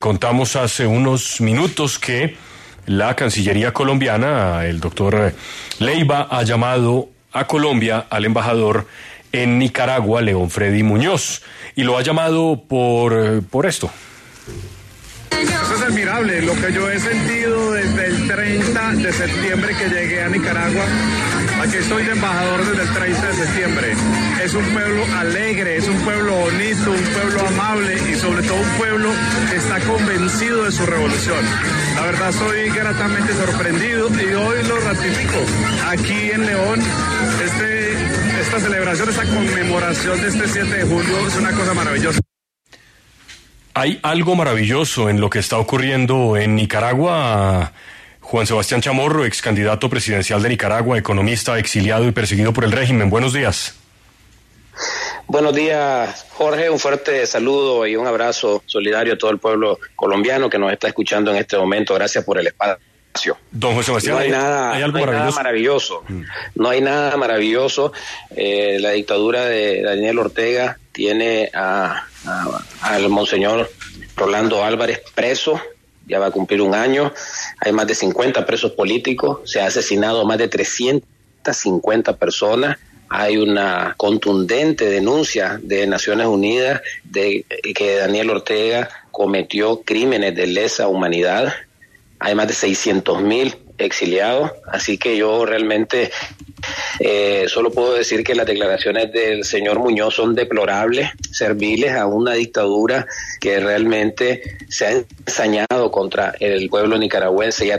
Contamos hace unos minutos que la Cancillería colombiana, el doctor Leiva, ha llamado a Colombia al embajador en Nicaragua, León Freddy Muñoz, y lo ha llamado por, por esto. Lo que yo he sentido desde el 30 de septiembre que llegué a Nicaragua. Aquí estoy de embajador desde el 30 de septiembre. Es un pueblo alegre, es un pueblo bonito, un pueblo amable y sobre todo un pueblo que está convencido de su revolución. La verdad soy gratamente sorprendido y hoy lo ratifico. Aquí en León, este, esta celebración, esta conmemoración de este 7 de julio es una cosa maravillosa. Hay algo maravilloso en lo que está ocurriendo en Nicaragua. Juan Sebastián Chamorro, ex candidato presidencial de Nicaragua, economista, exiliado y perseguido por el régimen. Buenos días. Buenos días, Jorge. Un fuerte saludo y un abrazo solidario a todo el pueblo colombiano que nos está escuchando en este momento. Gracias por el espacio. Don José Sebastián, no hay nada, ¿hay algo no hay maravilloso? nada maravilloso. No hay nada maravilloso. Eh, la dictadura de Daniel Ortega tiene a, a- al monseñor Rolando Álvarez preso. Ya va a cumplir un año. Hay más de 50 presos políticos. Se ha asesinado más de 350 personas. Hay una contundente denuncia de Naciones Unidas de que Daniel Ortega cometió crímenes de lesa humanidad hay más de 600 mil exiliados, así que yo realmente eh, solo puedo decir que las declaraciones del señor Muñoz son deplorables, serviles a una dictadura que realmente se ha ensañado contra el pueblo nicaragüense y ha,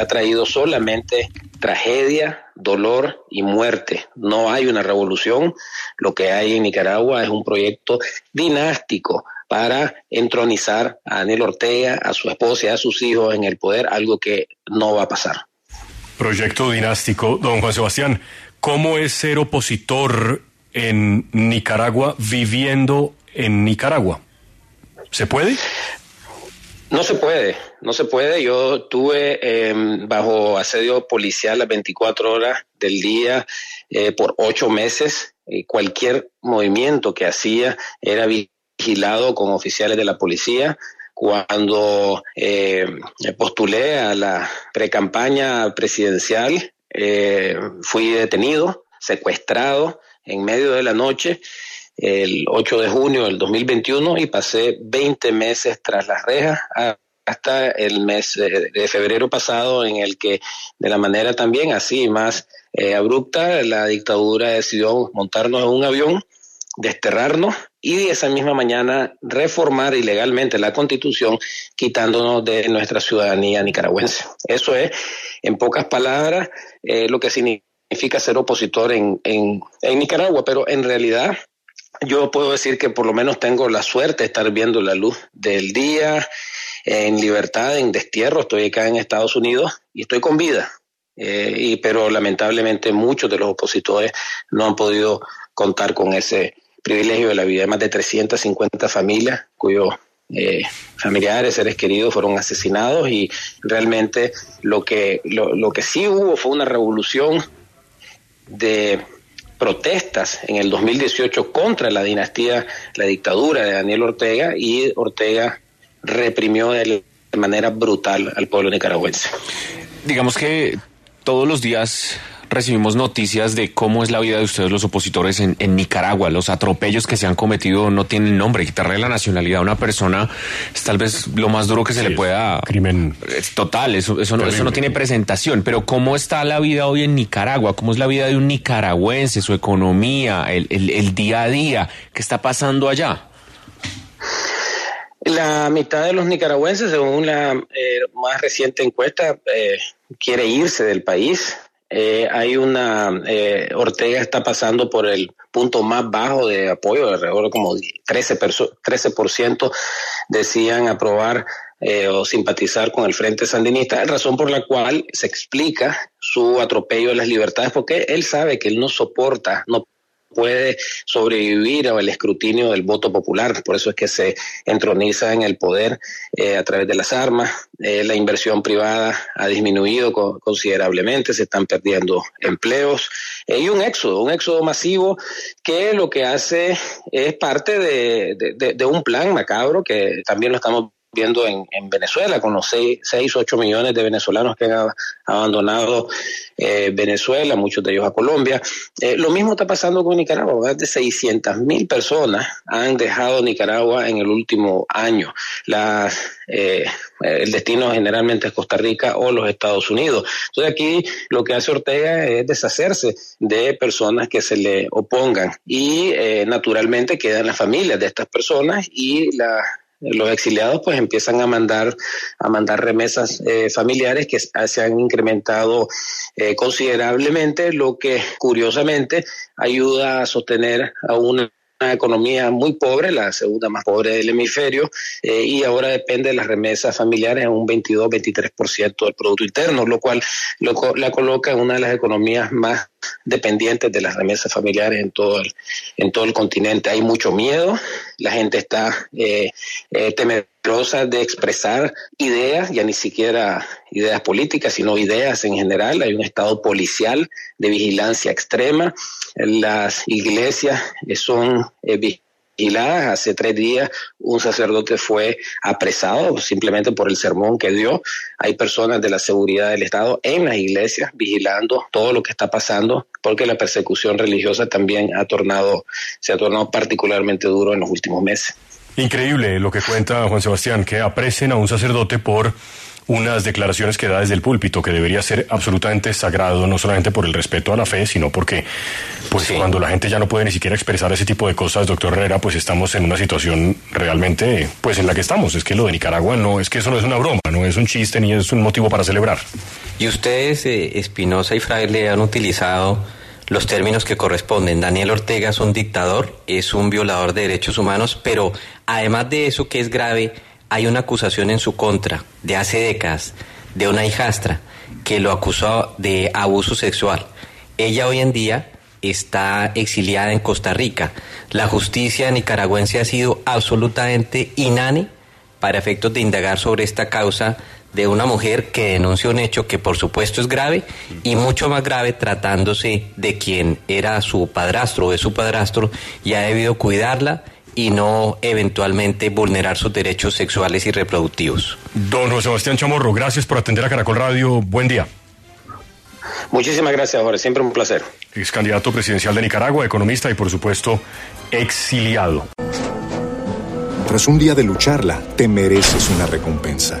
ha traído solamente tragedia, dolor y muerte. No hay una revolución, lo que hay en Nicaragua es un proyecto dinástico para entronizar a Daniel Ortega, a su esposa y a sus hijos en el poder, algo que no va a pasar. Proyecto dinástico. Don Juan Sebastián, ¿cómo es ser opositor en Nicaragua viviendo en Nicaragua? ¿Se puede? No se puede, no se puede. Yo estuve eh, bajo asedio policial las 24 horas del día eh, por ocho meses. Cualquier movimiento que hacía era vigilado con oficiales de la policía. Cuando me postulé a la precampaña presidencial, eh, fui detenido, secuestrado en medio de la noche el 8 de junio del 2021 y pasé 20 meses tras las rejas hasta el mes de febrero pasado en el que de la manera también así más eh, abrupta la dictadura decidió montarnos en un avión, desterrarnos y esa misma mañana reformar ilegalmente la constitución quitándonos de nuestra ciudadanía nicaragüense. Eso es, en pocas palabras, eh, lo que significa ser opositor en, en, en Nicaragua, pero en realidad yo puedo decir que por lo menos tengo la suerte de estar viendo la luz del día en libertad, en destierro. Estoy acá en Estados Unidos y estoy con vida. Eh, y, pero lamentablemente muchos de los opositores no han podido contar con ese privilegio de la vida. Hay más de 350 familias cuyos eh, familiares, seres queridos fueron asesinados y realmente lo que, lo, lo que sí hubo fue una revolución de protestas en el 2018 contra la dinastía, la dictadura de Daniel Ortega y Ortega reprimió de manera brutal al pueblo nicaragüense. Digamos que todos los días recibimos noticias de cómo es la vida de ustedes los opositores en, en Nicaragua. Los atropellos que se han cometido no tienen nombre. Quitarle la nacionalidad a una persona es tal vez lo más duro que se Sí, le es pueda... crimen Es total, eso, eso, no, eso no tiene presentación. Pero ¿cómo está la vida hoy en Nicaragua? ¿Cómo es la vida de un nicaragüense, su economía, el, el- el día a día? ¿Qué está pasando allá? La mitad de los nicaragüenses, según la eh, más reciente encuesta, eh, quiere irse del país. Eh, hay una, eh, Ortega está pasando por el punto más bajo de apoyo, alrededor de como 13%, 13% decían aprobar eh, o simpatizar con el Frente Sandinista, razón por la cual se explica su atropello de las libertades, porque él sabe que él no soporta, no puede sobrevivir al escrutinio del voto popular. Por eso es que se entroniza en el poder eh, a través de las armas. Eh, la inversión privada ha disminuido considerablemente, se están perdiendo empleos eh, y un éxodo, un éxodo masivo que lo que hace es parte de un plan macabro que también lo estamos viendo en, en, Venezuela, con los 6, 8 millones de venezolanos que han abandonado eh, Venezuela, muchos de ellos a Colombia. Eh, lo mismo está pasando con Nicaragua, más de 600 mil personas han dejado Nicaragua en el último año. La, eh, el destino generalmente es Costa Rica o los Estados Unidos. Entonces aquí lo que hace Ortega es deshacerse de personas que se le opongan y naturalmente quedan las familias de estas personas y la los exiliados pues empiezan a mandar a mandar remesas eh, familiares que se han incrementado eh, considerablemente lo que curiosamente ayuda a sostener a una economía muy pobre, la segunda más pobre del hemisferio, eh, y ahora depende de las remesas familiares en un 22-23% del Producto Interno, lo cual lo, la coloca en una de las economías más dependientes de las remesas familiares en todo el, continente. Hay mucho miedo, la gente está eh, eh, de expresar ideas, ya ni siquiera ideas políticas, sino ideas en general. Hay un estado policial de vigilancia extrema. Las iglesias son eh, Hace tres días un sacerdote fue apresado simplemente por el sermón que dio. Hay personas de la seguridad del Estado en las iglesias vigilando todo lo que está pasando porque la persecución religiosa también ha tornado, se ha tornado particularmente duro en los últimos meses. Increíble lo que cuenta Juan Sebastián, que apresen a un sacerdote por unas declaraciones que da desde el púlpito, que debería ser absolutamente sagrado, no solamente por el respeto a la fe, sino porque, pues cuando la gente ya no puede ni siquiera expresar ese tipo de cosas, doctor Herrera, pues estamos en una situación realmente, pues en la que estamos. Es que lo de Nicaragua no, es que eso no es una broma, no es un chiste ni es un motivo para celebrar. Y ustedes, eh, Espinosa y Fraile, han utilizado los términos que corresponden. Daniel Ortega es un dictador, es un violador de derechos humanos, pero además de eso que es grave, hay una acusación en su contra de hace décadas de una hijastra que lo acusó de abuso sexual. Ella hoy en día está exiliada en Costa Rica. La justicia nicaragüense ha sido absolutamente inane para efectos de indagar sobre esta causa de una mujer que denuncia un hecho que por supuesto es grave y mucho más grave tratándose de quien era su padrastro o es su padrastro y ha debido cuidarla y no eventualmente vulnerar sus derechos sexuales y reproductivos. Don José Sebastián Chamorro, gracias por atender a Caracol Radio. Buen día. Muchísimas gracias, Jorge. Siempre un placer. Ex candidato presidencial de Nicaragua, economista y, por supuesto, exiliado. Tras un día de lucharla, te mereces una recompensa,